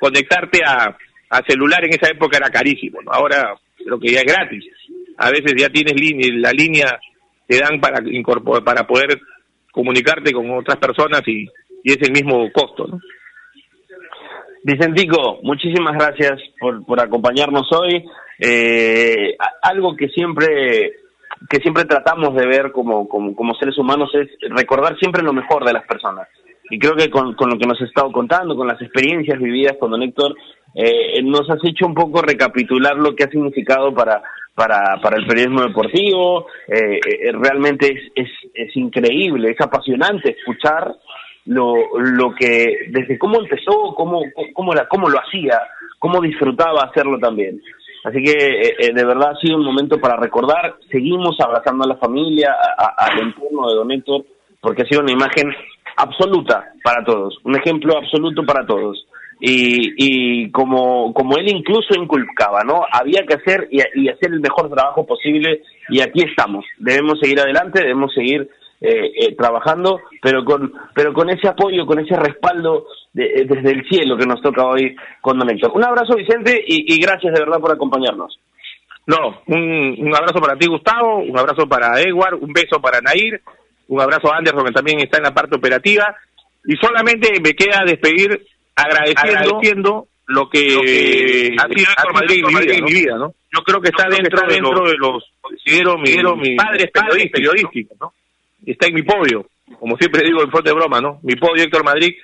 conectarte a, a celular en esa época era carísimo, ¿no? Ahora lo que ya es gratis. A veces ya tienes línea, la línea te dan para incorporar, para poder comunicarte con otras personas y, y es el mismo costo. Vicentico, muchísimas gracias por, por acompañarnos hoy. Eh, algo que siempre que siempre tratamos de ver como, como, como, seres humanos es recordar siempre lo mejor de las personas. Y creo que con, con lo que nos has estado contando, con las experiencias vividas con don Héctor, eh, nos has hecho un poco recapitular lo que ha significado para, para, para el periodismo deportivo. Eh, eh realmente es, es, es increíble, es apasionante escuchar lo, lo que, desde cómo empezó, cómo, cómo, la, cómo lo hacía, cómo disfrutaba hacerlo también. Así que eh, eh, de verdad ha sido un momento para recordar, seguimos abrazando a la familia, al entorno de Don Héctor, porque ha sido una imagen absoluta para todos, un ejemplo absoluto para todos. Y, y como, como él incluso inculcaba, ¿no? Había que hacer y, y hacer el mejor trabajo posible y aquí estamos. Debemos seguir adelante, debemos seguir eh, eh, trabajando, pero con, pero con ese apoyo, con ese respaldo de, desde el cielo que nos toca hoy con Don Héctor. Un abrazo, Vicente, y, y gracias de verdad por acompañarnos. No, un, un, abrazo para ti, Gustavo, un abrazo para Edward, un beso para Nair, un abrazo a Anderson, que también está en la parte operativa, y solamente me queda despedir agradeciendo, agradeciendo lo, que lo que, ha sido Héctor Madrid, mi vida, ¿no? Yo creo que está, dentro, que está dentro, de los, considero, considero mis padres periodísticos, periodísticos, ¿no? Está en mi podio, como siempre digo en fuerte broma, ¿no? Mi podio Héctor Madrid,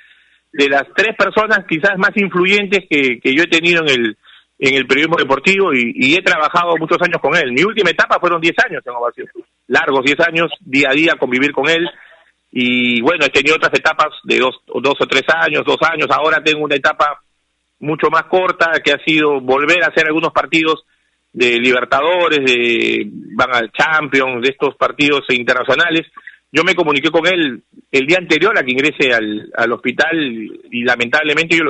de las tres personas quizás más influyentes que, que yo he tenido en el en el periodismo deportivo y, he trabajado muchos años con él. Mi última etapa fueron 10 años en Ovación, largos 10 años, día a día convivir con él. Y bueno, he tenido otras etapas de dos, dos o tres años, dos años. Ahora tengo una etapa mucho más corta que ha sido volver a hacer algunos partidos de Libertadores, de van al Champions, de estos partidos internacionales. Yo me comuniqué con él el día anterior a que ingrese al, al hospital y lamentablemente yo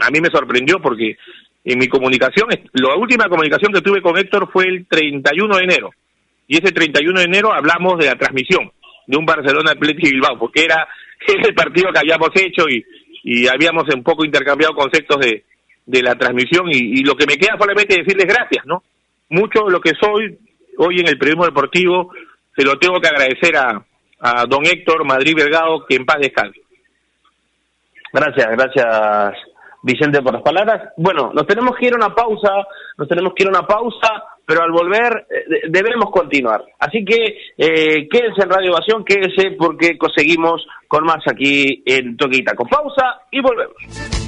a mí me sorprendió porque en mi comunicación, la última comunicación que tuve con Héctor fue el 31 de enero. Y ese 31 de enero hablamos de la transmisión de un Barcelona Atlético Bilbao, porque era ese partido que habíamos hecho y, y habíamos un poco intercambiado conceptos de, de la transmisión y, lo que me queda solamente decirles gracias, ¿no? Mucho de lo que soy hoy en el periodismo deportivo se lo tengo que agradecer a, a don Héctor Madrid Vergado, que en paz descanse. Gracias, gracias Vicente, por las palabras. Bueno, nos tenemos que ir a una pausa, nos tenemos que ir a una pausa, pero al volver eh, debemos continuar. Así que eh, quédense en Radio Evasión, quédense porque conseguimos con más aquí en Toquita. Con pausa y volvemos.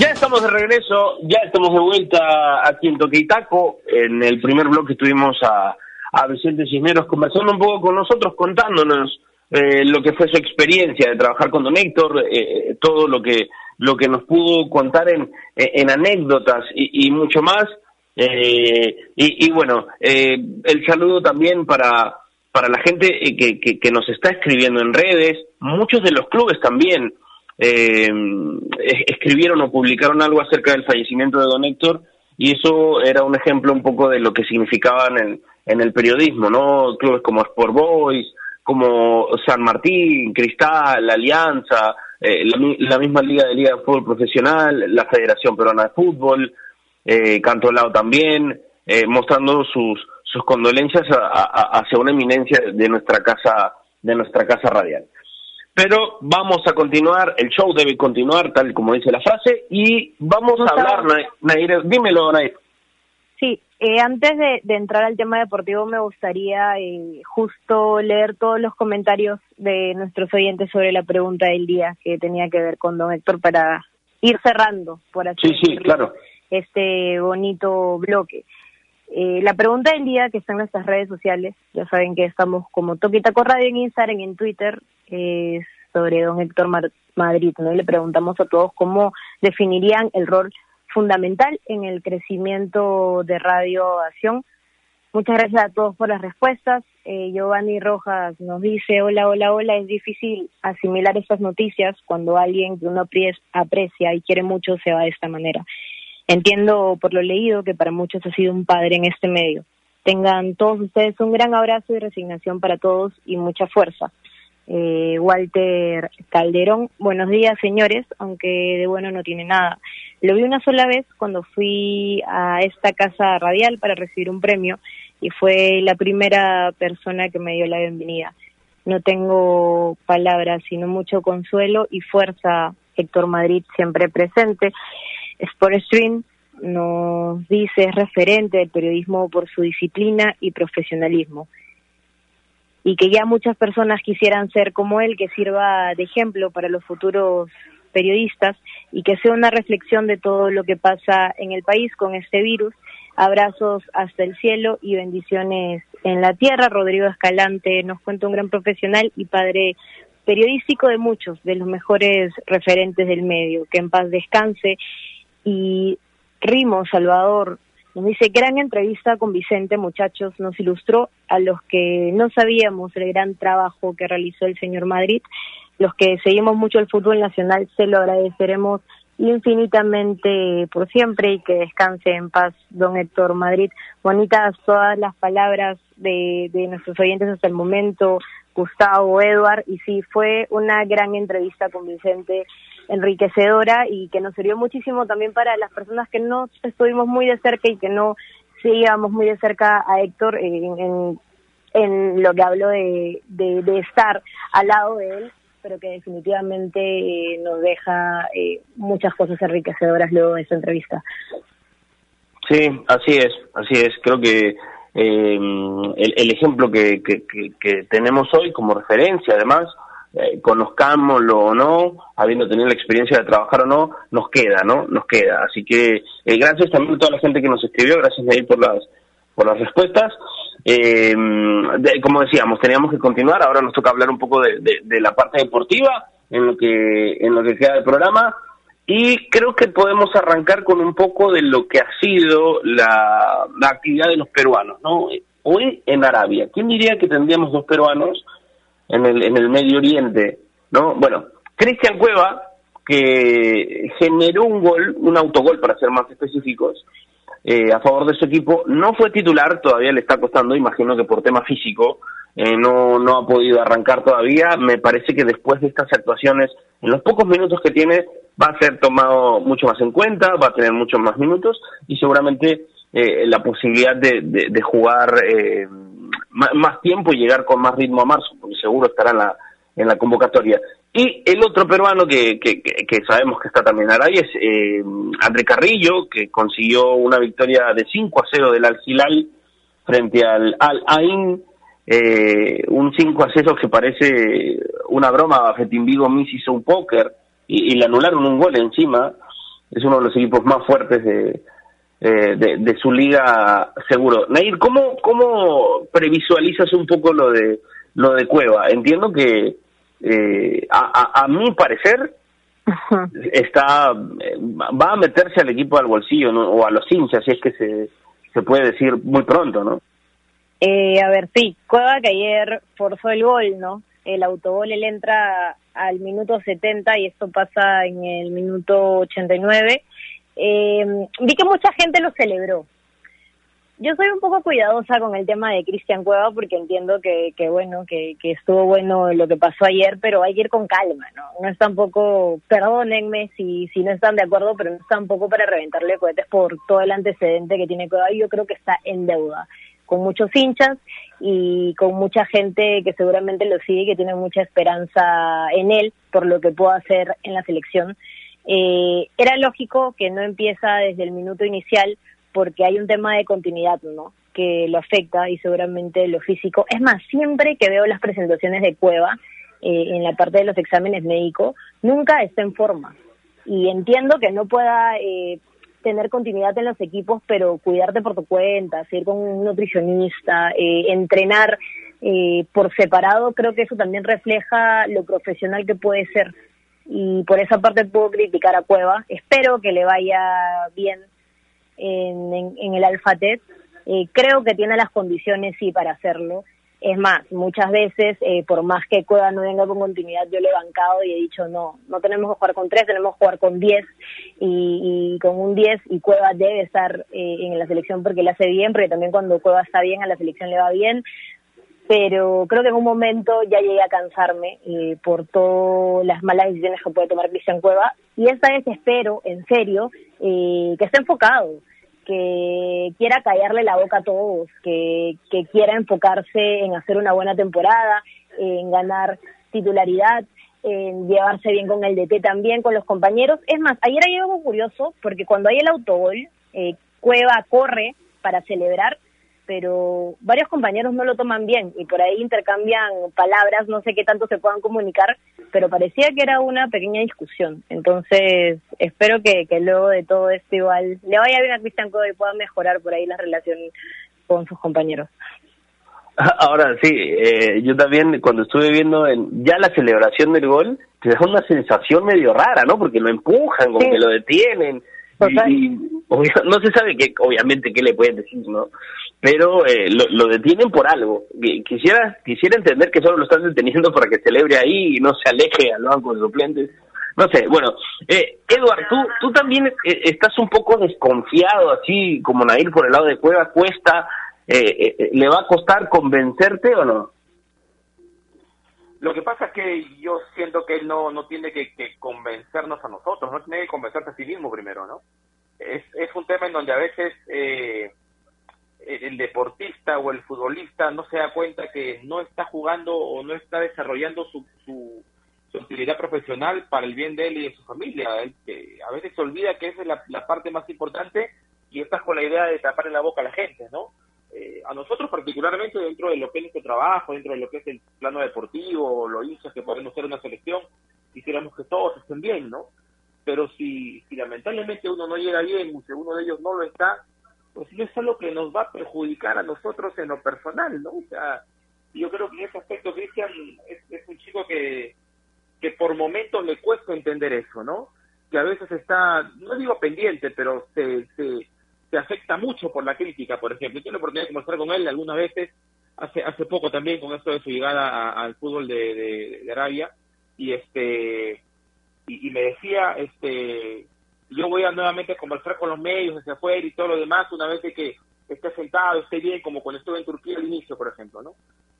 Ya estamos de regreso, ya estamos de vuelta aquí en Toqueitaco. En el primer bloque estuvimos a, a Vicente Cisneros conversando un poco con nosotros, contándonos eh, lo que fue su experiencia de trabajar con Don Héctor, eh, todo lo que lo que nos pudo contar en, en anécdotas y, mucho más. Eh, y, bueno, el saludo también para, para la gente que, que, que nos está escribiendo en redes, muchos de los clubes también eh, escribieron o publicaron algo acerca del fallecimiento de don Héctor y eso era un ejemplo un poco de lo que significaban en, el periodismo, ¿no? Clubes como Sport Boys, como San Martín, Cristal, Alianza, eh, la, misma Liga de Liga de Fútbol Profesional, la Federación Peruana de Fútbol, eh, Cantolao también, eh, mostrando sus, sus condolencias hacia una eminencia de nuestra casa, de nuestra casa radial. Pero vamos a continuar, el show debe continuar tal como dice la frase y vamos a hablar, Nair, dímelo Nair. Sí, eh, antes de, entrar al tema deportivo me gustaría eh, justo leer todos los comentarios de nuestros oyentes sobre la pregunta del día que tenía que ver con don Héctor para ir cerrando, por así sí, sí, claro. este bonito bloque. Eh, la pregunta del día que está en nuestras redes sociales, ya saben que estamos como Toquitaco Radio en Instagram y en Twitter, es sobre don Héctor Madrid, ¿no? Le preguntamos a todos cómo definirían el rol fundamental en el crecimiento de Radio Acción. Muchas gracias a todos por las respuestas. Eh, Giovanni Rojas nos dice, hola, hola, hola, es difícil asimilar estas noticias cuando alguien que uno aprecia y quiere mucho se va de esta manera. Entiendo por lo leído que para muchos ha sido un padre en este medio. Tengan todos ustedes un gran abrazo y resignación para todos y mucha fuerza. Eh, Walter Calderón, buenos días señores, aunque de bueno no tiene nada. Lo vi una sola vez cuando fui a esta casa radial para recibir un premio y fue la primera persona que me dio la bienvenida. No tengo palabras, sino mucho consuelo y fuerza. Héctor Madrid siempre presente. Sport Stream nos dice es referente del periodismo por su disciplina y profesionalismo y que ya muchas personas quisieran ser como él, que sirva de ejemplo para los futuros periodistas y que sea una reflexión de todo lo que pasa en el país con este virus. Abrazos hasta el cielo y bendiciones en la tierra. Rodrigo Escalante nos cuenta un gran profesional y padre periodístico de muchos, de los mejores referentes del medio. Que en paz descanse y Rimo Salvador nos dice, gran entrevista con Vicente, muchachos, nos ilustró a los que no sabíamos el gran trabajo que realizó el señor Madrid. Los que seguimos mucho el fútbol nacional se lo agradeceremos infinitamente por siempre y que descanse en paz don Héctor Madrid. Bonitas todas las palabras de, de nuestros oyentes hasta el momento, Gustavo, Edward, y sí, fue una gran entrevista con Vicente enriquecedora y que nos sirvió muchísimo también para las personas que no estuvimos muy de cerca y que no seguíamos muy de cerca a Héctor en, en, lo que habló de, estar al lado de él, pero que definitivamente eh, nos deja eh, muchas cosas enriquecedoras luego de esa entrevista. Sí, así es, así es. Creo que eh, el, el, ejemplo que, que, que, tenemos hoy como referencia, además, eh, conozcámoslo o no, habiendo tenido la experiencia de trabajar o no, nos queda, ¿no? Nos queda. Así que eh, gracias también a toda la gente que nos escribió, gracias ahí por las por las respuestas. Eh, como decíamos, teníamos que continuar. Ahora nos toca hablar un poco de, de, la parte deportiva en lo que en lo que queda del programa y creo que podemos arrancar con un poco de lo que ha sido la, la actividad de los peruanos, ¿no? Hoy en Arabia, ¿quién diría que tendríamos dos peruanos en el, en el Medio Oriente, ¿no? Bueno, Cristian Cueva, que generó un gol, un autogol para ser más específicos, eh, a favor de su equipo, no fue titular, todavía le está costando, imagino que por tema físico, eh, no, no ha podido arrancar todavía, me parece que después de estas actuaciones, en los pocos minutos que tiene, va a ser tomado mucho más en cuenta, va a tener muchos más minutos y seguramente eh, la posibilidad de, de, de jugar eh, más tiempo y llegar con más ritmo a marzo, porque seguro estará en la, en la convocatoria. Y el otro peruano que, que, sabemos que está también ahí es eh, André Carrillo, que consiguió una victoria de 5 a 0 del Al Hilal frente al Al Ain, eh, un 5 a 0 que parece una broma, Fetin Vigo Miss hizo un póker y, y le anularon un gol encima, es uno de los equipos más fuertes de, eh, de, su liga seguro. Nair, ¿cómo, ¿cómo previsualizas un poco lo de lo de Cueva? Entiendo que eh, a, a, mi parecer está va a meterse al equipo al bolsillo o a los hinchas, si es que se, se puede decir muy pronto, ¿no? Eh, a ver, sí, Cueva que ayer forzó el gol, ¿no? El autogol él entra al minuto 70 y esto pasa en el minuto 89 eh, vi que mucha gente lo celebró. Yo soy un poco cuidadosa con el tema de Cristian Cueva porque entiendo que, que bueno, que, que, estuvo bueno lo que pasó ayer, pero hay que ir con calma, ¿no? Es tampoco, perdónenme si, si no están de acuerdo, pero no es tampoco para reventarle cohetes por todo el antecedente que tiene Cueva y yo creo que está en deuda con muchos hinchas y con mucha gente que seguramente lo sigue y que tiene mucha esperanza en él por lo que pueda hacer en la selección. Eh, era lógico que no empieza desde el minuto inicial porque hay un tema de continuidad, ¿no? Que lo afecta y seguramente lo físico. Es más, siempre que veo las presentaciones de Cueva eh, en la parte de los exámenes médicos, nunca está en forma. Y entiendo que no pueda eh, tener continuidad en los equipos, pero cuidarte por tu cuenta, seguir con un nutricionista, eh, entrenar eh, por separado, creo que eso también refleja lo profesional que puede ser. Y por esa parte puedo criticar a Cueva. Espero que le vaya bien en, en, en el Alfatet. Eh, creo que tiene las condiciones, sí, para hacerlo. Es más, muchas veces, eh, por más que Cueva no venga con continuidad, yo le he bancado y he dicho, no, no tenemos que jugar con tres, tenemos que jugar con diez y, y con un diez y Cueva debe estar eh, en la selección porque le hace bien, porque también cuando Cueva está bien a la selección le va bien, pero creo que en un momento ya llegué a cansarme eh, por todas las malas decisiones que puede tomar Cristian Cueva y esta vez espero, en serio, eh, que esté enfocado que quiera callarle la boca a todos, que, que quiera enfocarse en hacer una buena temporada, en ganar titularidad, en llevarse bien con el DT también, con los compañeros. Es más, ayer hay algo curioso, porque cuando hay el autogol, eh, Cueva corre para celebrar, pero varios compañeros no lo toman bien y por ahí intercambian palabras, no sé qué tanto se puedan comunicar, pero parecía que era una pequeña discusión. Entonces, espero que, que luego de todo esto igual le vaya bien a Cristian Codo y pueda mejorar por ahí la relación con sus compañeros. Ahora sí, eh, yo también cuando estuve viendo en, ya la celebración del gol, te da una sensación medio rara, ¿no? Porque lo empujan, como Sí. que lo detienen. Y, no se sabe qué, obviamente qué le pueden decir, ¿no? Pero eh, lo, lo detienen por algo. Qui- Quisiera quisiera entender que solo lo están deteniendo para que celebre ahí y no se aleje al banco de suplentes. No sé, bueno, eh, Edward, tú, tú también eh, estás un poco desconfiado, así como Nair por el lado de Cueva, cuesta, eh, eh, ¿le va a costar convencerte o no? Lo que pasa es que yo siento que él no, no tiene que, convencernos a nosotros, no tiene que convencerse a sí mismo primero, ¿no? Es, es un tema en donde a veces eh, el deportista o el futbolista no se da cuenta que no está jugando o no está desarrollando su, su, su actividad profesional para el bien de él y de su familia. Que a veces se olvida que esa es la, parte más importante y estás con la idea de taparle la boca a la gente, ¿no? eh, a nosotros particularmente dentro de lo que es nuestro trabajo, dentro de lo que es el plano deportivo, lo hinchas que podemos ser una selección, quisiéramos que todos estén bien, ¿no? Pero si, si lamentablemente uno no llega bien, si uno de ellos no lo está, pues no es algo que nos va a perjudicar a nosotros en lo personal, ¿no? O sea, yo creo que en ese aspecto Cristian es, es un chico que, que por momentos le cuesta entender eso, ¿no? Que a veces está, no digo pendiente, pero se, se, se afecta mucho por la crítica, por ejemplo. Tuve la oportunidad de conversar con él algunas veces, hace hace poco también, con esto de su llegada al fútbol de, de, de Arabia, y este y, y me decía, este yo voy a nuevamente conversar con los medios hacia afuera y todo lo demás una vez de que esté sentado, esté bien, como cuando estuve en Turquía al inicio, por ejemplo, ¿no?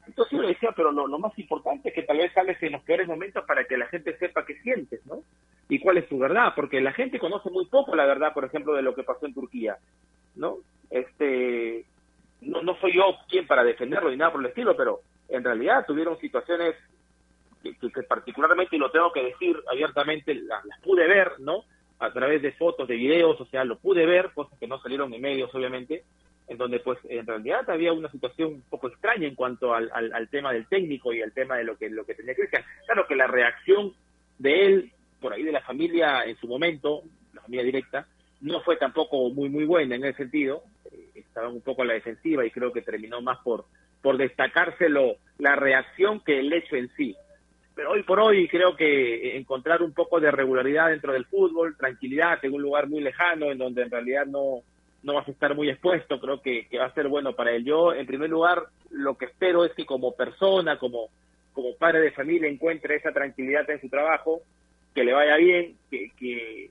Entonces yo le decía, pero lo, más importante es que tal vez sales en los peores momentos para que la gente sepa qué sientes, ¿no? Y cuál es tu verdad, porque la gente conoce muy poco la verdad, por ejemplo, de lo que pasó en Turquía, ¿no? Este, no, no soy yo quien para defenderlo ni nada por el estilo, pero en realidad tuvieron situaciones que, que- particularmente, y lo tengo que decir abiertamente, las pude ver, ¿no? A través de fotos, de videos, o sea, lo pude ver, cosas que no salieron en medios, obviamente, en donde pues en realidad había una situación un poco extraña en cuanto al, al, al tema del técnico y al tema de lo que lo que tenía Cristian. Claro que la reacción de él, por ahí de la familia en su momento, la familia directa, no fue tampoco muy muy buena en ese sentido, Eh, estaban un poco a la defensiva y creo que terminó más por por destacárselo la reacción que el hecho en sí. Pero hoy por hoy creo que encontrar un poco de regularidad dentro del fútbol, tranquilidad en un lugar muy lejano en donde en realidad no no vas a estar muy expuesto, creo que, que va a ser bueno para él. Yo, en primer lugar, lo que espero es que como persona, como, como padre de familia, encuentre esa tranquilidad en su trabajo, que le vaya bien, que, que,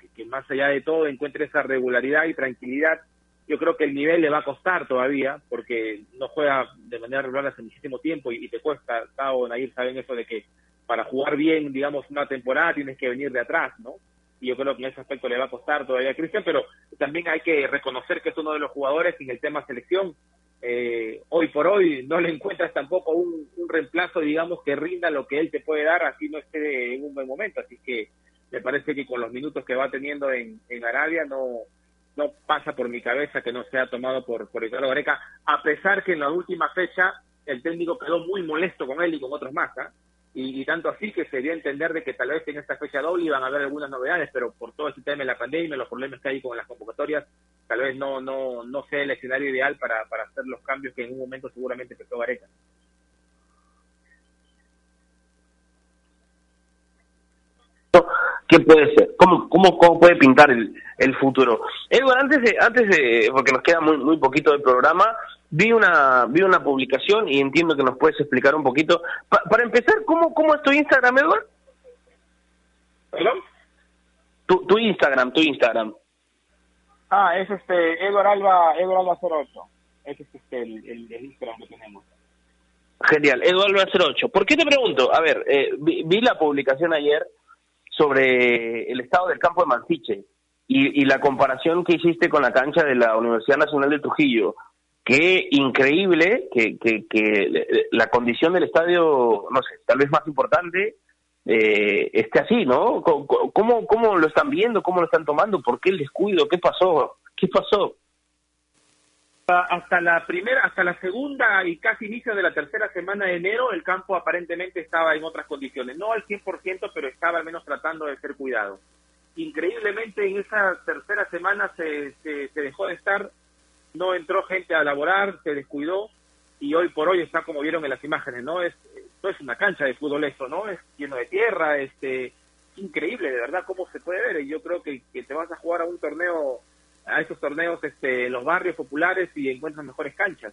que- que más allá de todo encuentre esa regularidad y tranquilidad. Yo creo que el nivel le va a costar todavía, porque no juega de manera regular hace muchísimo tiempo y, te cuesta, Tao, Nair, saben eso de que para jugar bien, digamos, una temporada tienes que venir de atrás, ¿no? y yo creo que en ese aspecto le va a costar todavía a Cristian, pero también hay que reconocer que es uno de los jugadores en el tema selección. eh, hoy por hoy no le encuentras tampoco un, un reemplazo, digamos, que rinda lo que él te puede dar, así no esté en un buen momento. Así que me parece que con los minutos que va teniendo en, en Arabia no no pasa por mi cabeza que no sea tomado por, por Ricardo Gareca, a pesar que en la última fecha el técnico quedó muy molesto con él y con otros más, ¿ah? y, tanto así que se dio a entender de que tal vez en esta fecha doble iban a haber algunas novedades, pero por todo este tema de la pandemia, los problemas que hay con las convocatorias, tal vez no no no sea el escenario ideal para, para hacer los cambios que en un momento seguramente empezó Gareca. ¿Qué puede ser? ¿Cómo, cómo, cómo puede pintar el, el futuro? Edward, antes de, antes de, porque nos queda muy, muy poquito del programa, vi una, vi una publicación y entiendo que nos puedes explicar un poquito. para empezar, ¿cómo, ¿cómo es tu Instagram, Edward? ¿Perdón? Tu, tu Instagram, tu Instagram. Ah, es este, Edward Alba, Edward Alba 08. Ese es este, el, el, Instagram que tenemos. Genial, Eduardo 08. ¿Por qué te pregunto? A ver, eh, vi, la publicación ayer sobre el estado del campo de Mansiche y, la comparación que hiciste con la cancha de la Universidad Nacional de Trujillo. Qué increíble que, que, que la condición del estadio, no sé, tal vez más importante, eh, esté así, ¿no? ¿Cómo, ¿Cómo lo están viendo? ¿Cómo lo están tomando? ¿Por qué el descuido? ¿Qué pasó? ¿Qué pasó? Hasta la primera, hasta la segunda y casi inicio de la tercera semana de enero, el campo aparentemente estaba en otras condiciones. No al 100%, pero estaba al menos tratando de ser cuidado. Increíblemente, en esa tercera semana se, se, dejó de estar, no entró gente a laborar, se descuidó y hoy por hoy está como vieron en las imágenes, ¿no? Es, no es una cancha de fútbol esto, ¿no? Es lleno de tierra, este, increíble, de verdad, cómo se puede ver. Y yo creo que, que te vas a jugar a un torneo a esos torneos este, los barrios populares y encuentran mejores canchas.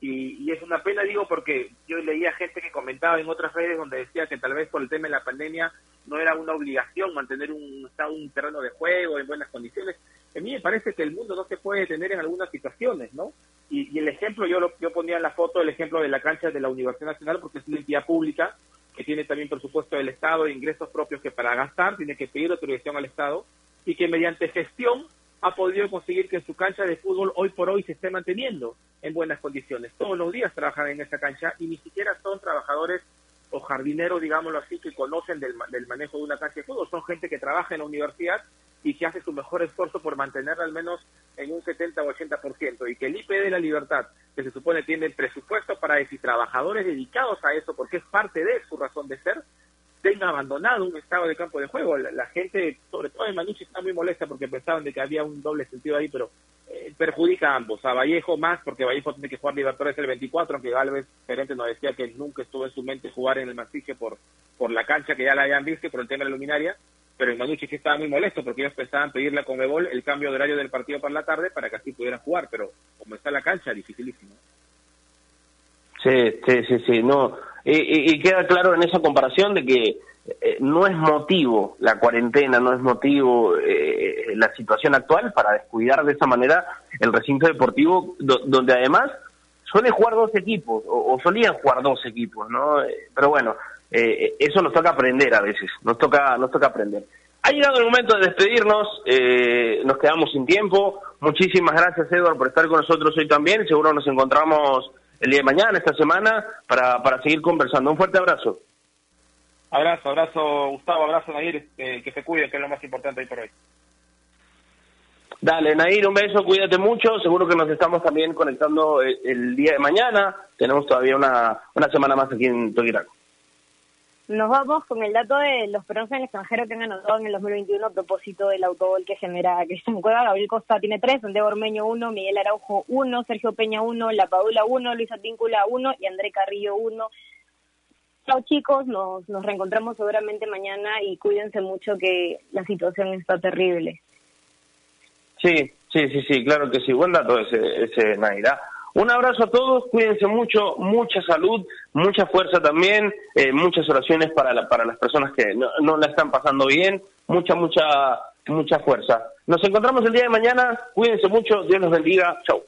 Y, es una pena, digo, porque yo leía gente que comentaba en otras redes donde decía que tal vez por el tema de la pandemia no era una obligación mantener un, un terreno de juego en buenas condiciones. A mí me parece que el mundo no se puede detener en algunas situaciones, ¿no? Y, el ejemplo, yo, lo, yo ponía en la foto el ejemplo de la cancha de la Universidad Nacional porque es una entidad pública que tiene también presupuesto del Estado ingresos propios que para gastar tiene que pedir autorización al Estado y que mediante gestión ha podido conseguir que su cancha de fútbol hoy por hoy se esté manteniendo en buenas condiciones. Todos los días trabajan en esa cancha y ni siquiera son trabajadores o jardineros, digámoslo así, que conocen del, manejo de una cancha de fútbol. Son gente que trabaja en la universidad y que hace su mejor esfuerzo por mantenerla al menos en un 70 o 80%. Y que el IP de la Libertad, que se supone tiene presupuesto para decir trabajadores dedicados a eso, porque es parte de su razón de ser, tenga abandonado un estado de campo de juego. La, gente, sobre todo en Manucci, está muy molesta porque pensaban de que había un doble sentido ahí, pero eh, perjudica a ambos. A Vallejo más, porque Vallejo tiene que jugar Libertadores el 24, aunque Galvez, gerente, nos decía que nunca estuvo en su mente jugar en el Mansiche por, por la cancha que ya la habían visto por el tema de la luminaria. Pero en Manucci sí estaba muy molesto porque ellos pensaban pedirle a Conmebol el cambio de horario del partido para la tarde para que así pudieran jugar, pero como está la cancha, dificilísimo. Sí, sí, sí, sí, no. Y, queda claro en esa comparación de que eh, no es motivo la cuarentena, no es motivo eh, la situación actual para descuidar de esa manera el recinto deportivo, donde además suelen jugar dos equipos, o, solían jugar dos equipos, ¿no? Eh, pero bueno, eso nos toca aprender a veces, nos toca, nos toca aprender. Ha llegado el momento de despedirnos, nos quedamos sin tiempo. Muchísimas gracias, Edward, por estar con nosotros hoy también. Seguro nos encontramos el día de mañana, esta semana, para, para seguir conversando. Un fuerte abrazo. Abrazo, abrazo Gustavo, abrazo Nair, que se cuide, que es lo más importante hoy por hoy. Dale, Nair, un beso, cuídate mucho. Seguro que nos estamos también conectando el, día de mañana. Tenemos todavía una, una semana más aquí en Toquiraco. Nos vamos con el dato de los peruanos en el extranjero que han anotado en el 2021 a propósito del autogol que genera Cristian Cueva. Gabriel Costa tiene tres, Santiago Ormeño uno, Miguel Araujo uno, Sergio Peña uno, La Padula uno, Luisa Tíncula uno y André Carrillo uno. Chao chicos, nos, nos reencontramos seguramente mañana y cuídense mucho que la situación está terrible. Sí, sí, sí, sí, claro que sí. Buen dato ese, ese Naira. Un abrazo a todos, cuídense mucho, mucha salud, mucha fuerza también, eh, muchas oraciones para, para las personas que no, no la están pasando bien, mucha, mucha, mucha fuerza. Nos encontramos el día de mañana, cuídense mucho, Dios los bendiga, chau.